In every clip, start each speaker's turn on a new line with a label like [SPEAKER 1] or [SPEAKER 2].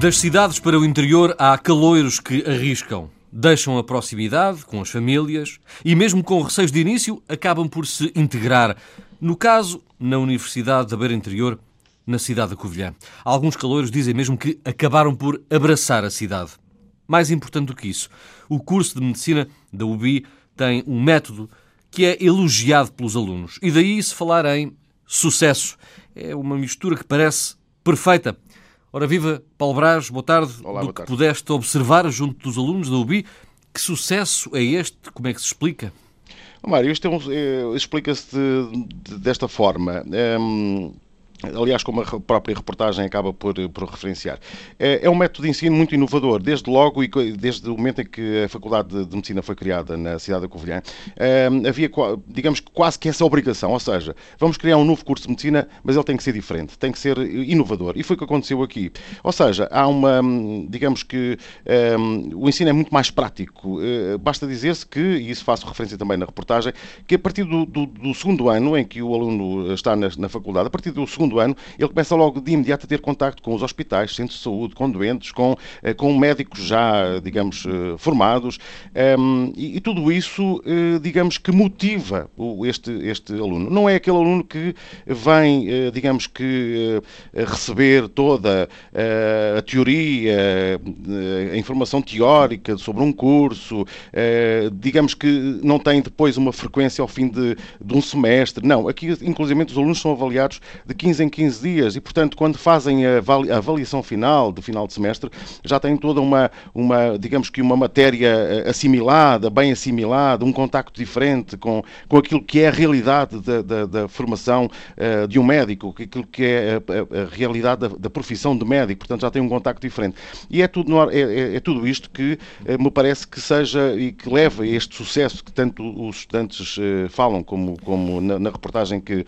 [SPEAKER 1] Das cidades para o interior há caloiros que arriscam. Deixam a proximidade com as famílias e, mesmo com receios de início, acabam por se integrar. No caso, na Universidade da Beira Interior, na cidade da Covilhã. Alguns caloiros dizem mesmo que acabaram por abraçar a cidade. Mais importante do que isso, o curso de medicina da UBI tem um método que é elogiado pelos alunos. E daí se falar em sucesso. É uma mistura que parece perfeita. Ora viva, Paulo Braz, boa tarde.
[SPEAKER 2] Olá,
[SPEAKER 1] do
[SPEAKER 2] boa
[SPEAKER 1] que
[SPEAKER 2] tarde.
[SPEAKER 1] pudeste observar junto dos alunos da UBI, que sucesso é este? Como é que se explica?
[SPEAKER 2] Mário, isto é um- é- explica-se de- de- desta forma. Hum, Aliás, como a própria reportagem acaba por, por referenciar. É, é um método de ensino muito inovador, desde logo e desde o momento em que a Faculdade de- Medicina foi criada na cidade da Covilhã, hum, havia, digamos, quase que essa obrigação, ou seja, vamos criar um novo curso de Medicina, mas ele tem que ser diferente, tem que ser inovador. E foi o que aconteceu aqui. Ou seja, há uma, hum, digamos que hum, o ensino é muito mais prático. Eh, Basta dizer-se que, e isso faço referência também na reportagem, que a partir do, do- do segundo ano em que o aluno está na, na faculdade, a partir do segundo ano, ele começa logo de imediato a ter contacto com os hospitais, centros de saúde, com doentes, com, eh, com médicos já, digamos, eh, formados, Hum, e, e tudo isso, eh, digamos, que motiva este, este aluno. Não é aquele aluno que vem, digamos que, receber toda a teoria, a informação teórica sobre um curso, digamos que não tem depois uma frequência ao fim de, de um semestre. Não, aqui, inclusive, os alunos são avaliados de 15 em 15 dias e, portanto, quando fazem a avali- a avaliação final, de final de semestre, já têm toda uma, uma digamos que uma matéria eh, assimilada, bem assimilada, um contacto diferente com, com aquilo que é a realidade da, da- da formação eh, de um médico, aquilo que é a, a- a realidade da, da profissão de médico, portanto já tem um contacto diferente. E é tudo, é, é- é tudo isto que eh, me parece que seja e que leva a este sucesso que tanto os estudantes falam, como, como na, na reportagem que,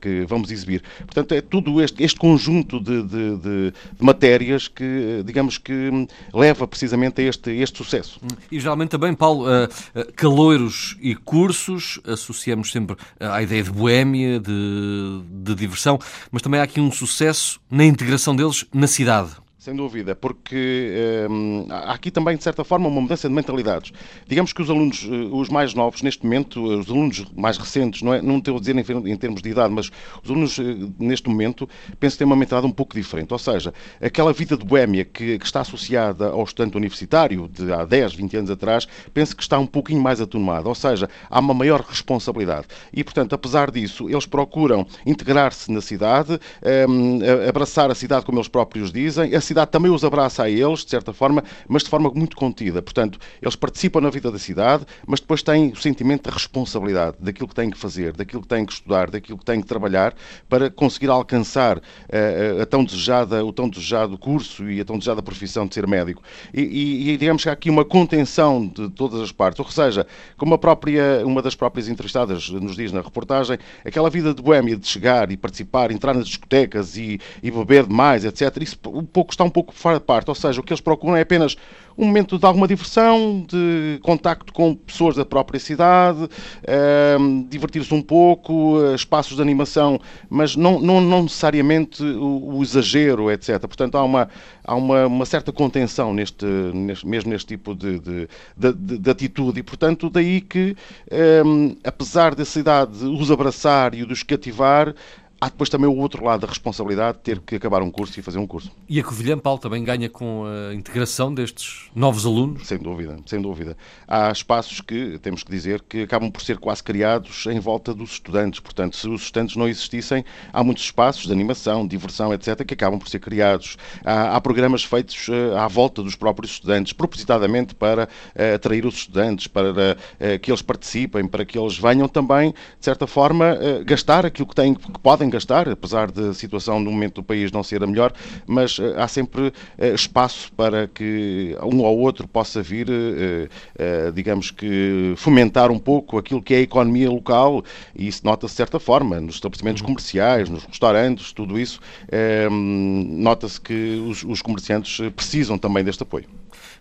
[SPEAKER 2] que vamos exibir. É tudo este, este conjunto de, de- de- de matérias que, digamos que, hum, leva precisamente a este, este sucesso.
[SPEAKER 1] E geralmente também, Paulo, eh, eh, caloiros e cursos, associamos sempre à ideia de boémia, de, de diversão, mas também há aqui um sucesso na integração deles na cidade.
[SPEAKER 2] Sem dúvida, porque hum, há aqui também, de certa forma, uma mudança de mentalidades. Digamos que os alunos, eh, os mais novos, neste momento, eh, os alunos mais recentes, não, é, não estou a dizer em, termos de idade, mas os alunos, eh, neste momento, penso têm uma mentalidade um pouco diferente. Ou seja, aquela vida de boémia que, que está associada ao estudante universitário de há 10, 20 anos atrás, penso que está um pouquinho mais atenuada. Ou seja, há uma maior responsabilidade. E, portanto, apesar disso, eles procuram integrar-se na cidade, hum, abraçar a cidade como eles próprios dizem. A cidade também os abraça a eles, de certa forma, mas de forma muito contida. Portanto, eles participam na vida da cidade, mas depois têm o sentimento da responsabilidade daquilo que têm que fazer, daquilo que têm que estudar, daquilo que têm que trabalhar para conseguir alcançar eh, a tão desejada, o tão desejado curso e a tão desejada profissão de ser médico. E, e- digamos que há aqui uma contenção de todas as partes. Ou seja, como a própria, uma das próprias entrevistadas nos diz na reportagem, aquela vida de boémia de chegar e participar, entrar nas discotecas e, e beber demais, etc. Isso um pouco, está um pouco parte. Ou seja, o que eles procuram é apenas um momento de alguma diversão, de contacto com pessoas da própria cidade, ehm, divertir-se um pouco, eh, espaços de animação, mas não, não, não necessariamente o, o exagero, etc. Portanto, há uma, há uma, uma certa contenção neste, neste- mesmo neste tipo de, de, de- de- de atitude e, portanto, daí que, ehm, apesar da cidade os abraçar e os cativar, há depois também o outro lado da responsabilidade de ter que acabar um curso e fazer um curso.
[SPEAKER 1] E a Covilhã, Paulo, também ganha com a integração destes novos alunos.
[SPEAKER 2] Sem dúvida, sem dúvida. Há espaços que, temos que dizer, que acabam por ser quase criados em volta dos estudantes. Portanto, se os estudantes não existissem, há muitos espaços de animação, diversão, etc., que acabam por ser criados. Há, há programas feitos eh, à volta dos próprios estudantes, propositadamente para eh, atrair os estudantes, para eh, que eles participem, para que eles venham também, de certa forma, eh, gastar aquilo que, têm, que podem gastar, apesar da situação no momento do país não ser a melhor, mas eh, há sempre eh, espaço para que um ou outro possa vir, eh, digamos que, fomentar um pouco aquilo que é a economia local e isso nota-se de certa forma nos estabelecimentos comerciais, nos restaurantes, tudo isso, eh, nota-se que os, os comerciantes precisam também deste apoio.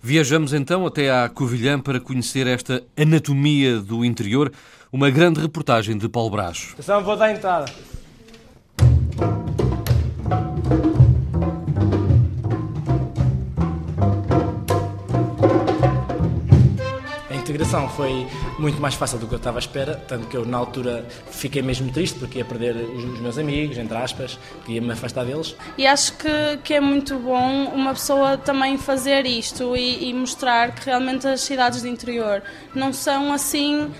[SPEAKER 1] Viajamos então até à Covilhã para conhecer esta anatomia do interior, uma grande reportagem de Paulo Brás.
[SPEAKER 3] Atenção, vou dar entrada integração foi muito mais fácil do que eu estava à espera, tanto que eu na altura fiquei mesmo triste porque ia perder os, meus amigos, entre aspas, ia me afastar deles.
[SPEAKER 4] E acho que, que é muito bom uma pessoa também fazer isto e, e mostrar que realmente as cidades de interior não são assim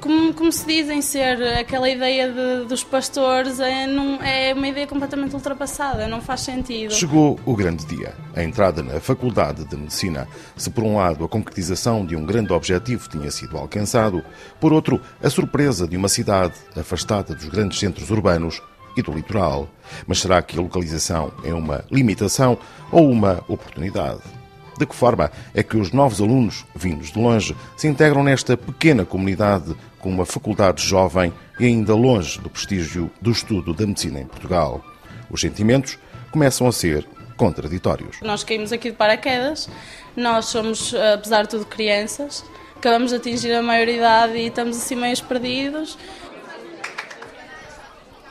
[SPEAKER 4] como, como se dizem ser, aquela ideia de, dos pastores é, não, é uma ideia completamente ultrapassada, não faz sentido.
[SPEAKER 2] Chegou o grande dia, a entrada na Faculdade de Medicina. Se por um lado a concretização de um grande objetivo tinha sido alcançado, por outro a surpresa de uma cidade afastada dos grandes centros urbanos e do litoral. Mas será que a localização é uma limitação ou uma oportunidade? De que forma é que os novos alunos, vindos de longe, se integram nesta pequena comunidade com uma faculdade jovem e ainda longe do prestígio do estudo da medicina em Portugal? Os sentimentos começam a ser contraditórios.
[SPEAKER 4] Nós caímos aqui de paraquedas, nós somos, apesar de tudo, crianças, acabamos de atingir a maioridade e estamos assim meio perdidos.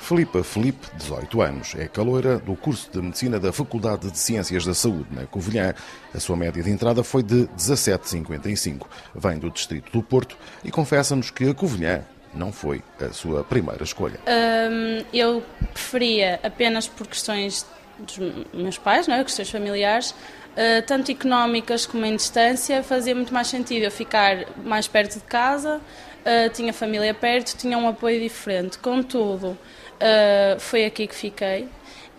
[SPEAKER 2] Filipa Felipe, 18 anos, é caloira do curso de Medicina da Faculdade de Ciências da Saúde, na Covilhã. A sua média de entrada foi de 17,55. Vem do distrito do Porto e confessa-nos que a Covilhã não foi a sua primeira escolha.
[SPEAKER 4] Hum, eu preferia apenas por questões dos meus pais, não é? questões familiares, uh, tanto económicas como em distância, fazia muito mais sentido eu ficar mais perto de casa, uh, tinha família perto, tinha um apoio diferente. Contudo, Uh, foi aqui que fiquei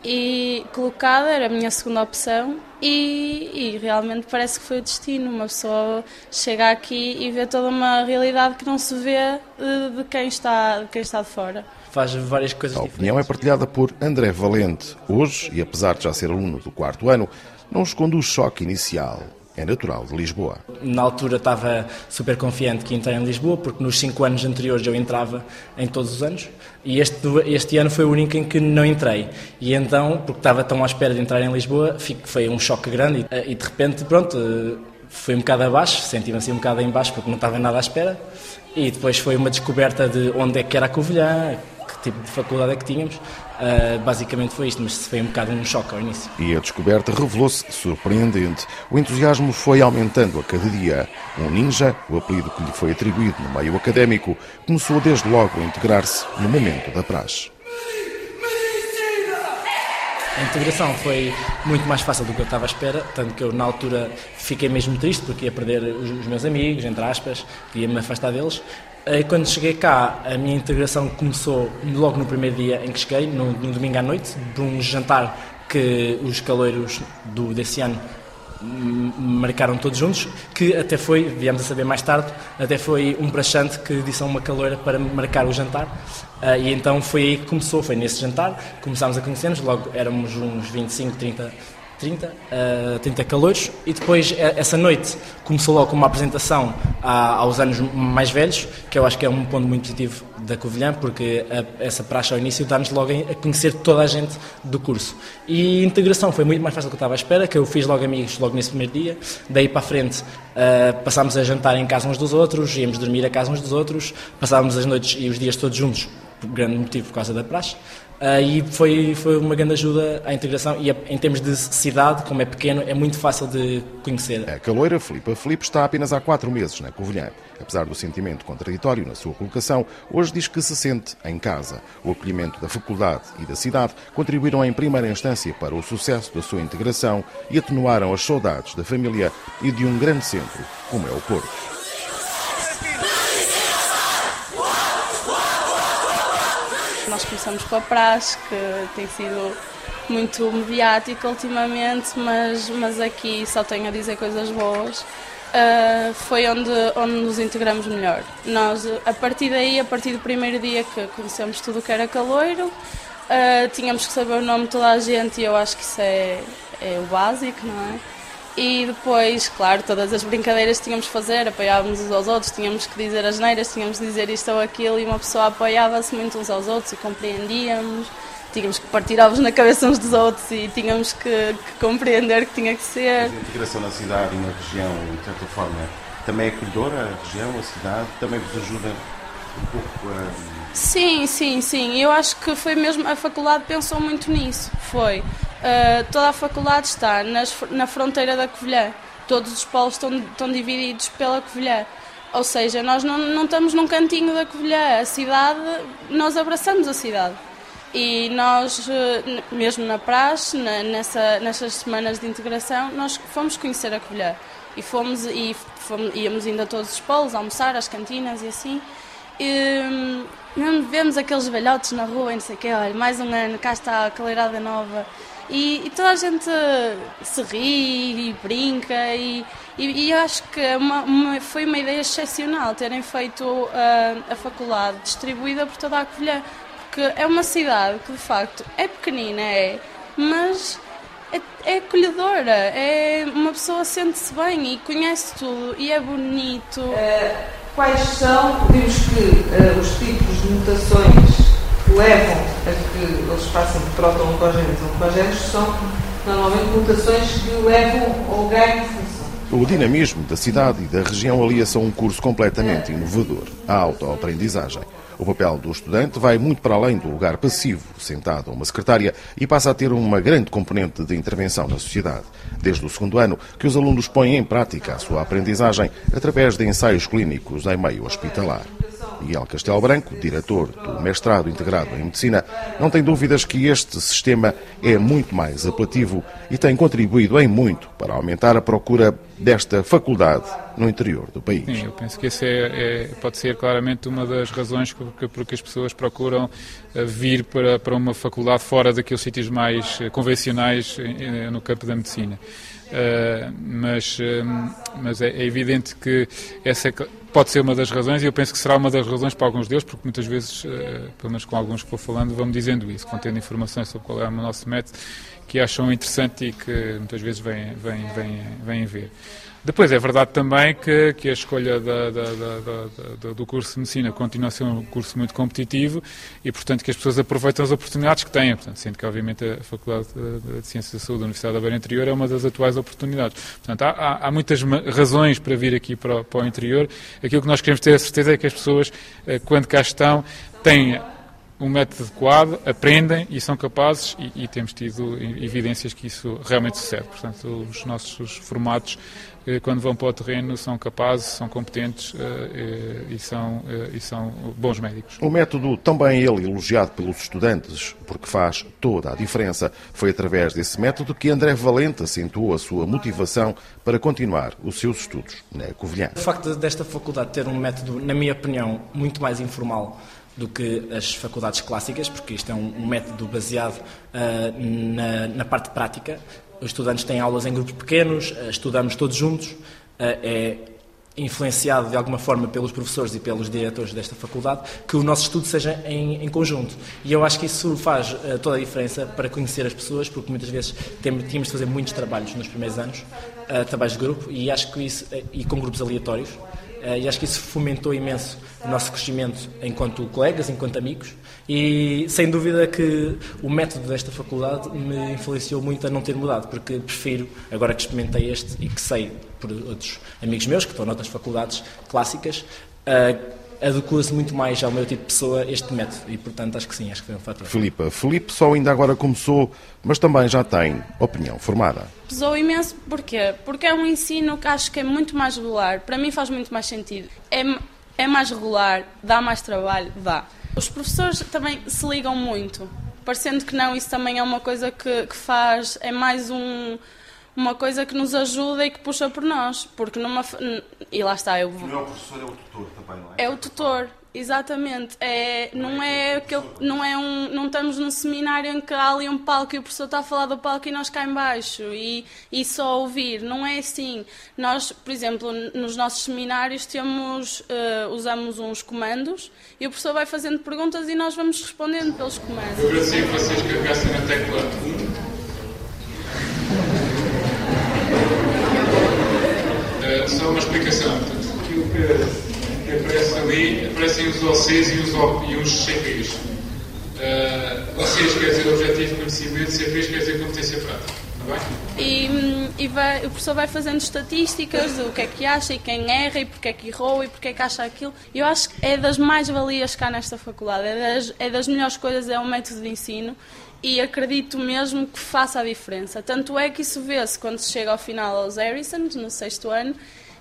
[SPEAKER 4] e colocada era a minha segunda opção e, e, realmente parece que foi o destino. Uma pessoa chega aqui e vê toda uma realidade que não se vê de, de quem, está, de quem está de fora.
[SPEAKER 3] Faz várias coisas
[SPEAKER 2] A opinião é partilhada por André Valente. Hoje, e apesar de já ser aluno do quarto ano, não esconde o choque inicial é natural de Lisboa.
[SPEAKER 3] Na altura estava super confiante que ia entrar em Lisboa, porque nos cinco anos anteriores eu entrava em todos os anos, e este, este ano foi o único em que não entrei. E então, porque estava tão à espera de entrar em Lisboa, foi um choque grande, e, e de repente, pronto, foi um bocado abaixo, senti-me assim um bocado em baixo, porque não estava nada à espera, e depois foi uma descoberta de onde é que era a Covilhã, que tipo de faculdade é que tínhamos. Uh, basicamente foi isto, mas foi um bocado um choque ao início.
[SPEAKER 2] E a descoberta revelou-se surpreendente. O entusiasmo foi aumentando a cada dia. Um ninja, o apelido que lhe foi atribuído no meio académico, começou desde logo a integrar-se no momento da praxe.
[SPEAKER 3] A integração foi muito mais fácil do que eu estava à espera, tanto que eu na altura fiquei mesmo triste porque ia perder os meus amigos, entre aspas, ia me afastar deles. E quando cheguei cá, a minha integração começou logo no primeiro dia em que cheguei, no, no domingo à noite, de um jantar que os caloiros do, desse ano marcaram todos juntos, que até foi, viemos a saber mais tarde, até foi um praxante que disse a uma caloira para marcar o jantar. Uh, e então foi aí que começou, foi nesse jantar, começámos a conhecer-nos, logo éramos uns 25, 30 30, uh, 30 calores e depois eh, essa noite começou logo com uma apresentação a, aos anos mais velhos, que eu acho que é um ponto muito positivo da Covilhã, porque a, essa praxe ao início dá-nos logo a conhecer toda a gente do curso. E a integração foi muito mais fácil do que eu estava à espera, que eu fiz logo amigos logo nesse primeiro dia, daí para a frente uh, passámos a jantar em casa uns dos outros, íamos dormir a casa uns dos outros, passávamos as noites e os dias todos juntos, grande motivo por causa da praxe. Uh, e foi, foi uma grande ajuda à integração e em termos de cidade, como é pequeno, é muito fácil de conhecer.
[SPEAKER 2] A caloira Filipe Filipe está apenas há quatro meses na Covilhã. Apesar do sentimento contraditório na sua colocação, hoje diz que se sente em casa. O acolhimento da faculdade e da cidade contribuíram em primeira instância para o sucesso da sua integração e atenuaram as saudades da família e de um grande centro como é o Porto.
[SPEAKER 4] Começamos com a praxe, que tem sido muito mediática ultimamente, mas, mas aqui só tenho a dizer coisas boas. Uh, foi onde, onde nos integramos melhor. Nós, a partir daí, a partir do primeiro dia que conhecemos tudo o que era caloiro, uh, tínhamos que saber o nome de toda a gente e eu acho que isso é, é o básico, não é? E depois, claro, todas as brincadeiras que tínhamos que fazer, apoiávamos uns aos outros, tínhamos que dizer as neiras, tínhamos que dizer isto ou aquilo, e uma pessoa apoiava-se muito uns aos outros e compreendíamos. Tínhamos que partir ovos na cabeça uns dos outros e tínhamos que, que compreender que tinha que ser.
[SPEAKER 2] A integração na cidade e na região, de certa forma, também é acolhedora, a região, a cidade, também vos ajuda um pouco a.
[SPEAKER 4] Sim, sim, sim. Eu acho que foi mesmo. A faculdade pensou muito nisso. Foi. Uh, toda a faculdade está nas, na fronteira da Covilhã. Todos os polos estão, estão divididos pela Covilhã. Ou seja, nós não, não estamos num cantinho da Covilhã, a cidade, nós abraçamos a cidade. E nós, eh, mesmo na praxe, nessa, nessas semanas de integração, nós fomos conhecer a Covilhã. E fomos, e fomos, íamos indo a todos os polos, almoçar, às cantinas e assim. E, mesmo vemos aqueles velhotes na rua e não sei o quê, olha, mais um ano, cá está a caleirada nova. E, e, toda a gente se ri e brinca e, e, e acho que uma, uma, foi uma ideia excepcional terem feito uh, a faculdade distribuída por toda a Covilhã, porque é uma cidade que de facto é pequenina, é, mas é, é acolhedora, é, uma pessoa sente-se bem e conhece tudo e é bonito. Uh,
[SPEAKER 5] quais são, vimos que uh, os tipos de mutações levam a que eles passem de proto-oncogénetos a oncogénetos são normalmente mutações que levam ao ganho de função.
[SPEAKER 2] O dinamismo da cidade e da região alia-se a um curso completamente inovador, a autoaprendizagem. O papel do estudante vai muito para além do lugar passivo, sentado a uma secretária, e passa a ter uma grande componente de intervenção na sociedade. Desde o segundo ano, que os alunos põem em prática a sua aprendizagem através de ensaios clínicos em meio hospitalar. Miguel Castelo Branco, diretor do mestrado integrado em Medicina, não tem dúvidas que este sistema é muito mais apelativo e tem contribuído em muito para aumentar a procura desta faculdade no interior do país.
[SPEAKER 6] Sim, eu penso que essa é, é, pode ser claramente uma das razões por que as pessoas procuram eh, vir para, para uma faculdade fora daqueles sítios mais eh, convencionais eh, no campo da medicina. Uh, mas, mas é, é, evidente que essa pode ser uma das razões e eu penso que será uma das razões para alguns deles, porque muitas vezes, uh, pelo menos com alguns que vou falando, vão-me dizendo isso, vão tendo informações sobre qual é o nosso método que acham interessante e que muitas vezes vêm, vêm, vêm, vêm ver. Depois é verdade também que, que a escolha da, da, da, do curso de Medicina continua a ser um curso muito competitivo e, portanto, que as pessoas aproveitam as oportunidades que têm. Portanto, sendo que, obviamente, a Faculdade de Ciências da Saúde da Universidade da Beira Interior é uma das atuais oportunidades. Portanto, há, há, há muitas para vir aqui para, para o interior. Aquilo que nós queremos ter a certeza é que as pessoas, eh, quando cá estão, têm um método adequado, aprendem e são capazes, e, e, temos tido evidências que isso realmente sucede. Portanto, os nossos formatos, quando vão para o terreno, são capazes, são competentes eh, e, são, eh, e são bons médicos.
[SPEAKER 2] O método, também ele elogiado pelos estudantes, porque faz toda a diferença, foi através desse método que André Valente acentuou a sua motivação para continuar os seus estudos na Covilhã.
[SPEAKER 3] O facto desta faculdade ter um método, na minha opinião, muito mais informal do que as faculdades clássicas, porque isto é um, um método baseado uh, na, na, parte prática. Os estudantes têm aulas em grupos pequenos, uh, estudamos todos juntos, uh, é influenciado de alguma forma pelos professores e pelos diretores desta faculdade, que o nosso estudo seja em, em conjunto. E eu acho que isso faz uh, toda a diferença para conhecer as pessoas, porque muitas vezes tínhamos de fazer muitos trabalhos nos primeiros anos, trabalhos de grupo, e acho que isso, e com grupos aleatórios, eh, e acho que isso fomentou imenso o nosso crescimento enquanto colegas, enquanto amigos. E sem dúvida que o método desta faculdade me influenciou muito a não ter mudado, porque prefiro, agora que experimentei este e que sei por outros amigos meus que estão noutras faculdades clássicas, uh, adequa-se muito mais ao meu tipo de pessoa este método e, portanto, acho que sim, acho que foi um fator.
[SPEAKER 2] Filipe, Filipe só ainda agora começou, mas também já tem opinião formada.
[SPEAKER 4] Pesou imenso, porquê? Porque é um ensino que acho que é muito mais regular, para mim faz muito mais sentido. É, é mais regular, dá mais trabalho, dá. Os professores também se ligam muito, parecendo que não, isso também é uma coisa que, que faz, é mais um uma coisa que nos ajuda e que puxa por nós. Porque numa. E lá está, eu.
[SPEAKER 2] Não é o professor, é o tutor também, não
[SPEAKER 4] é? É o tutor, exatamente. É, não é aquele. Não, é um, não estamos num seminário em que há ali um palco e o professor está a falar do palco e nós cá embaixo e, e só ouvir. Não é assim. Nós, por exemplo, nos nossos seminários temos. Uh, usamos uns comandos e o professor vai fazendo perguntas e nós vamos respondendo pelos comandos.
[SPEAKER 6] Eu agradecia que vocês carregassem na tecla 1 só uma explicação. Portanto, aquilo que, que aparece ali, aparecem os OCs e os, o, os CPs. Uh, OCs quer dizer objetivo de conhecimento, CPs quer dizer competência prática.
[SPEAKER 4] E, e vai, o professor vai fazendo estatísticas do que é que acha e quem erra e porque é que errou e porque é que acha aquilo. Eu acho que é das mais-valias cá nesta faculdade, é das, é das melhores coisas, é um método de ensino e acredito mesmo que faça a diferença. Tanto é que isso vê-se quando se chega ao final aos Harrisons, no sexto ano,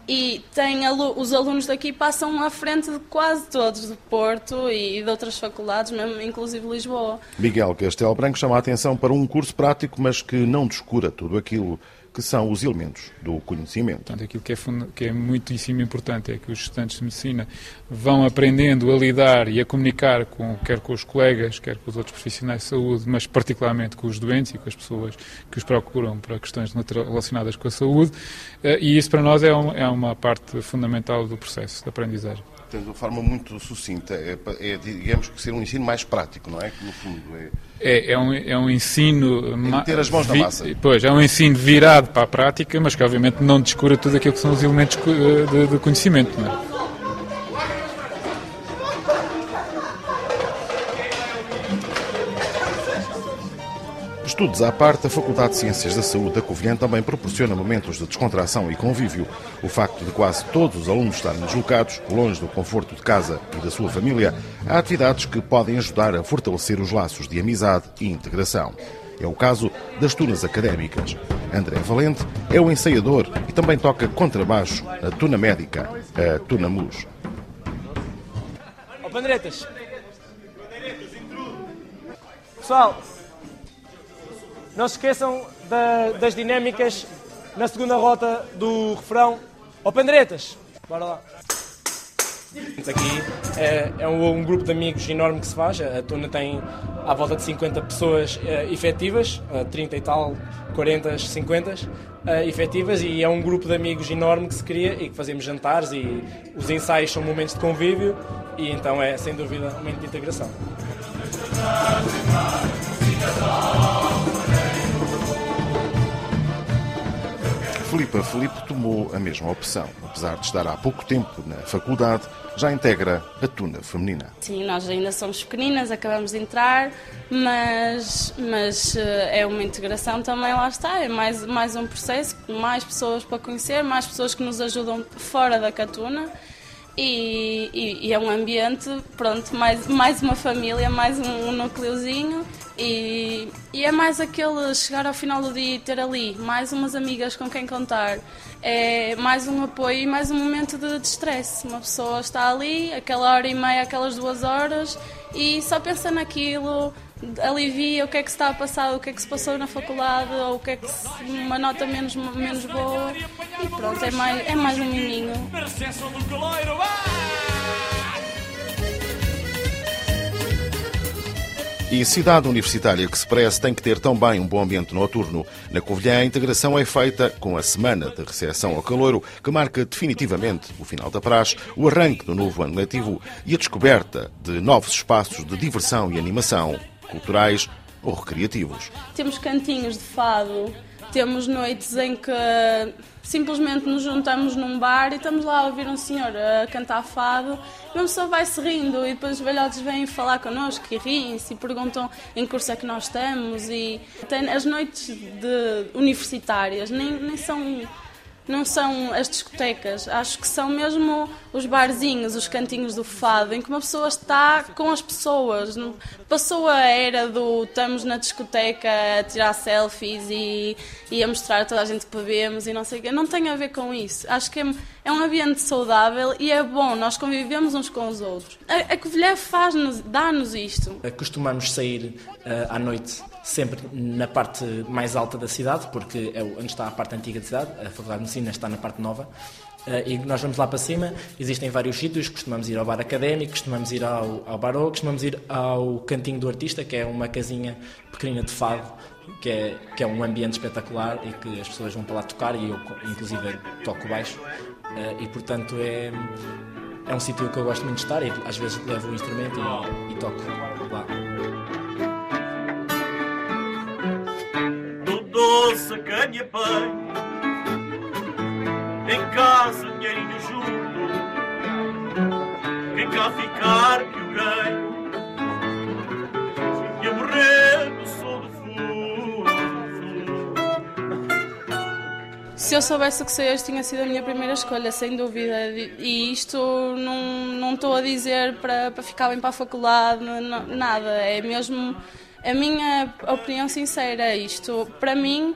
[SPEAKER 4] e tem os alunos daqui passam à frente de quase todos do Porto e de outras faculdades, mesmo inclusive Lisboa.
[SPEAKER 2] Miguel Castelo Branco chama a atenção para um curso prático, mas que não descura tudo aquilo que são os elementos do conhecimento.
[SPEAKER 6] Portanto, aquilo que é, que é muitíssimo importante é que os estudantes de medicina vão aprendendo a lidar e a comunicar com, quer com os colegas, quer com os outros profissionais de saúde, mas particularmente com os doentes e com as pessoas que os procuram para questões relacionadas com a saúde, eh, e isso para nós é, um, é uma parte fundamental do processo de aprendizagem
[SPEAKER 2] de uma forma muito sucinta, é, é, digamos que ser um ensino mais prático, não é? Que no fundo é.
[SPEAKER 6] É, é, um, é um ensino.
[SPEAKER 2] É ter as mãos na massa.
[SPEAKER 6] Pois, é um ensino virado para a prática, mas que obviamente não descura tudo aquilo que são os elementos de, de conhecimento. Não é?
[SPEAKER 2] Estudos à parte, a Faculdade de Ciências da Saúde da Covilhã também proporciona momentos de descontração e convívio. O facto de quase todos os alunos estarem deslocados, longe do conforto de casa e da sua família, há atividades que podem ajudar a fortalecer os laços de amizade e integração. É o caso das tunas académicas. André Valente é o ensaiador e também toca contrabaixo na tuna médica, a Tuna Mus.
[SPEAKER 7] Ó! Pessoal, não se esqueçam da, das dinâmicas na segunda rota do refrão. Ó Pandretas, bora lá. Aqui é, é um, um, grupo de amigos enorme que se faz. A Tuna tem à volta de 50 pessoas uh, efetivas, uh, 30 e tal, 40, 50 uh, efetivas, e é um grupo de amigos enorme que se cria e que fazemos jantares e os ensaios são momentos de convívio e então é sem dúvida um momento de integração.
[SPEAKER 2] Filipe Filipe tomou a mesma opção. Apesar de estar há pouco tempo na faculdade, já integra a tuna feminina.
[SPEAKER 4] Sim, nós ainda somos pequeninas, acabamos de entrar, mas, mas eh, é uma integração também, lá está. É mais, mais um processo, mais pessoas para conhecer, mais pessoas que nos ajudam fora da Catuna. E, e, e, é um ambiente, pronto, mais, mais uma família, mais um, um núcleozinho e, e, é mais aquele chegar ao final do dia e ter ali mais umas amigas com quem contar, é mais um apoio e mais um momento de, stress. Uma pessoa está ali, aquela hora e meia, aquelas duas horas e só pensa naquilo, alivia o que é que se está a passar, o que é que se passou na faculdade, ou o que é que se, uma nota menos, menos boa. E pronto, é mais, é mais um miminho.
[SPEAKER 2] E cidade universitária que se parece tem que ter também um bom ambiente noturno. Na Covilhã, a integração é feita com a semana de recepção ao caloiro, que marca definitivamente o final da praxe, o arranque do novo ano letivo e a descoberta de novos espaços de diversão e animação culturais ou recreativos.
[SPEAKER 4] Temos cantinhos de fado, temos noites em que simplesmente nos juntamos num bar e estamos lá a ouvir um senhor a cantar fado. E uma pessoa vai-se rindo e depois os velhotes vêm falar connosco e riem-se e perguntam em curso é que nós estamos e as noites de universitárias nem, nem são não são as discotecas, acho que são mesmo os barzinhos, os cantinhos do fado, em que uma pessoa está com as pessoas. Passou a era do estamos na discoteca a tirar selfies e, e a mostrar a toda a gente que bebemos e não sei o quê. Não tem a ver com isso. Acho que é, é um ambiente saudável e é bom, nós convivemos uns com os outros. A, a Covilhã faz-nos, dá-nos isto.
[SPEAKER 3] Costumamos sair uh, à noite sempre na parte mais alta da cidade, porque é onde está a parte antiga da cidade, a Faculdade de Medicina está na parte nova. Uh, e nós vamos lá para cima, existem vários sítios, costumamos ir ao bar académico, costumamos ir ao, ao barô, costumamos ir ao cantinho do artista, que é uma casinha pequenina de fado, que é, que é um ambiente espetacular e que as pessoas vão para lá tocar e eu inclusive toco baixo uh, e portanto é, é um sítio que eu gosto muito de estar e às vezes levo o instrumento e, e toco lá.
[SPEAKER 8] Doce ganha-pão Em casa dinheirinho junto Quem cá ficar que o ganho morrer no sol
[SPEAKER 4] Se eu soubesse o que sei hoje, tinha sido a minha primeira escolha, sem dúvida. E isto não, não estou a dizer para, para ficar bem para a faculdade, não, nada. É mesmo a minha opinião sincera, isto para mim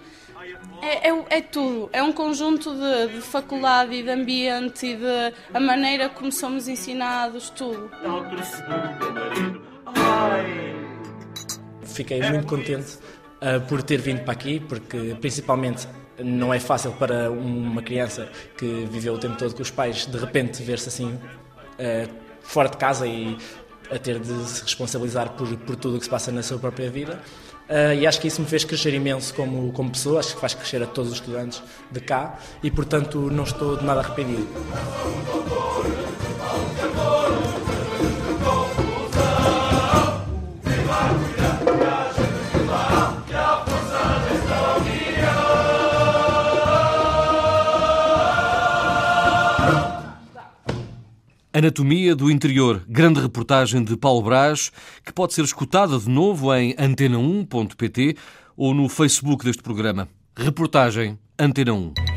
[SPEAKER 4] É, é, é tudo, é um conjunto de, de, faculdade e de ambiente e de a maneira como somos ensinados, tudo.
[SPEAKER 3] Fiquei muito contente uh, por ter vindo para aqui, porque principalmente não é fácil para uma criança que viveu o tempo todo com os pais de repente ver-se assim uh, fora de casa e a ter de se responsabilizar por, por tudo o que se passa na sua própria vida. Uh, e acho que isso me fez crescer imenso como, como pessoa, acho que faz crescer a todos os estudantes de cá e, portanto, não estou de nada arrependido.
[SPEAKER 1] Anatomia do Interior, grande reportagem de Paulo Brás, que pode ser escutada de novo em antena1.pt ou no Facebook deste programa. Reportagem Antena 1.